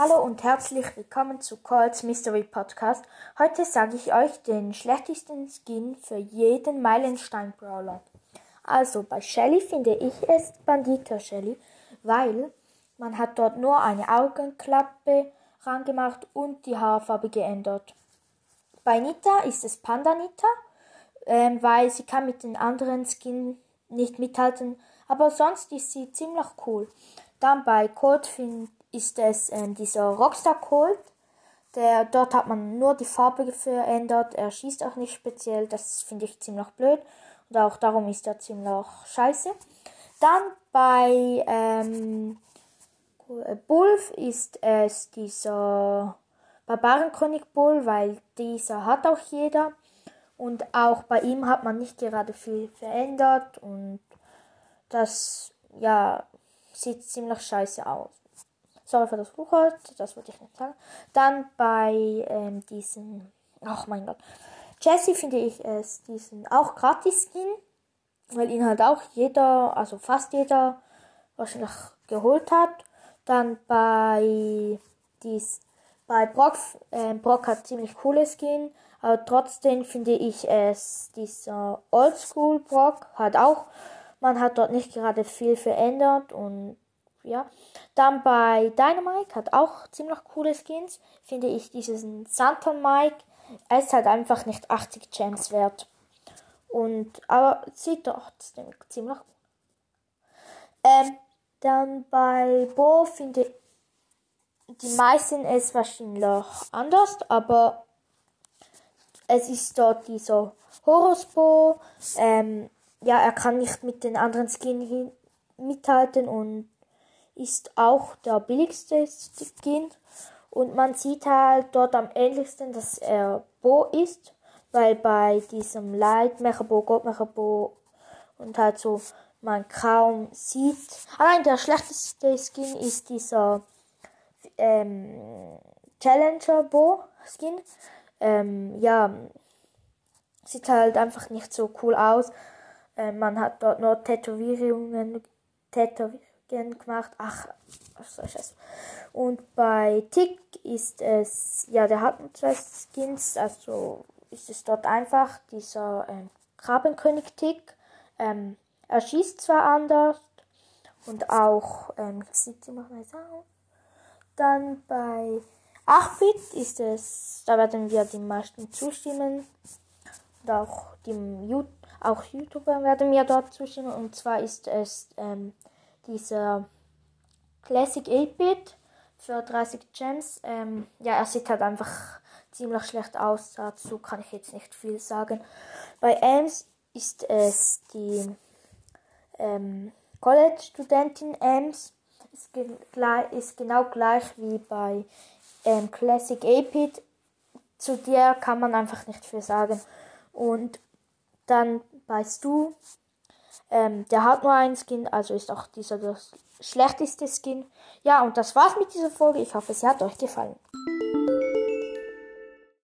Hallo und herzlich willkommen zu Colts Mystery Podcast. Heute sage ich euch den schlechtesten Skin für jeden Meilenstein Brawler. Also bei Shelly finde ich es Bandita Shelly, weil man hat dort nur eine Augenklappe rangemacht und die Haarfarbe geändert. Bei Nita ist es Panda Nita, ähm, weil sie kann mit den anderen Skin nicht mithalten, aber sonst ist sie ziemlich cool. Dann bei Colt finde ist es ähm, dieser Rockstar Colt. Der, dort hat man nur die Farbe verändert. Er schießt auch nicht speziell. Das finde ich ziemlich blöd. Und auch darum ist er ziemlich scheiße. Dann bei ähm, ist es dieser Barbarenkönig Bull, weil dieser hat auch jeder. Und auch bei ihm hat man nicht gerade viel verändert. Und das, ja, sieht ziemlich scheiße aus. Sorry für das Fluchholz, das wollte ich nicht sagen. Dann bei ähm, diesen, ach mein Gott, Jesse finde ich es diesen auch gratis Skin, weil ihn halt auch jeder, also fast jeder wahrscheinlich geholt hat. Dann bei dies, bei Brock, äh, Brock hat ziemlich coole Skin, aber trotzdem finde ich es dieser Oldschool Brock hat auch, man hat dort nicht gerade viel verändert und ja. Dann bei Dynamite hat auch ziemlich coole Skins. Finde ich diesen Santon Mike. Er ist halt einfach nicht 80 Gems wert. Und, aber sieht trotzdem ziemlich gut. Ähm, dann bei Bo finde ich, die meisten es wahrscheinlich anders, aber es ist dort dieser Horus Bo. Ähm, ja, er kann nicht mit den anderen Skins mithalten und ist auch der billigste Skin. Und man sieht halt dort am ähnlichsten, dass er Bo ist, weil bei diesem Light Bo, Gottmecherbo und halt so man kaum sieht. Allein der schlechteste Skin ist dieser ähm, Challenger Bo Skin. Ähm, ja, sieht halt einfach nicht so cool aus. Ähm, man hat dort nur Tätowierungen, Tätowierungen gemacht. Ach, ich das? Und bei Tick ist es, ja, der hat zwei Skins, also ist es dort einfach dieser ähm, Krabbenkönig Tick. Ähm, er schießt zwar anders und auch, ähm, sieht sie mal aus. Dann bei 8-Bit ist es, da werden wir die meisten zustimmen. Und auch, die, auch YouTuber werden mir dort zustimmen. Und zwar ist es ähm, dieser Classic 8-Bit für 30 Gems. Ähm, ja, er sieht halt einfach ziemlich schlecht aus. Dazu kann ich jetzt nicht viel sagen. Bei Elms ist es die ähm, College-Studentin Elms. Ist, ge ist, genau gleich wie bei ähm, Classic 8-Bit. Zu der kann man einfach nicht viel sagen. Und dann bei Stu ähm, der hat nur einen Skin, also ist auch dieser das schlechteste Skin. Ja, und das war's mit dieser Folge. Ich hoffe, es hat euch gefallen.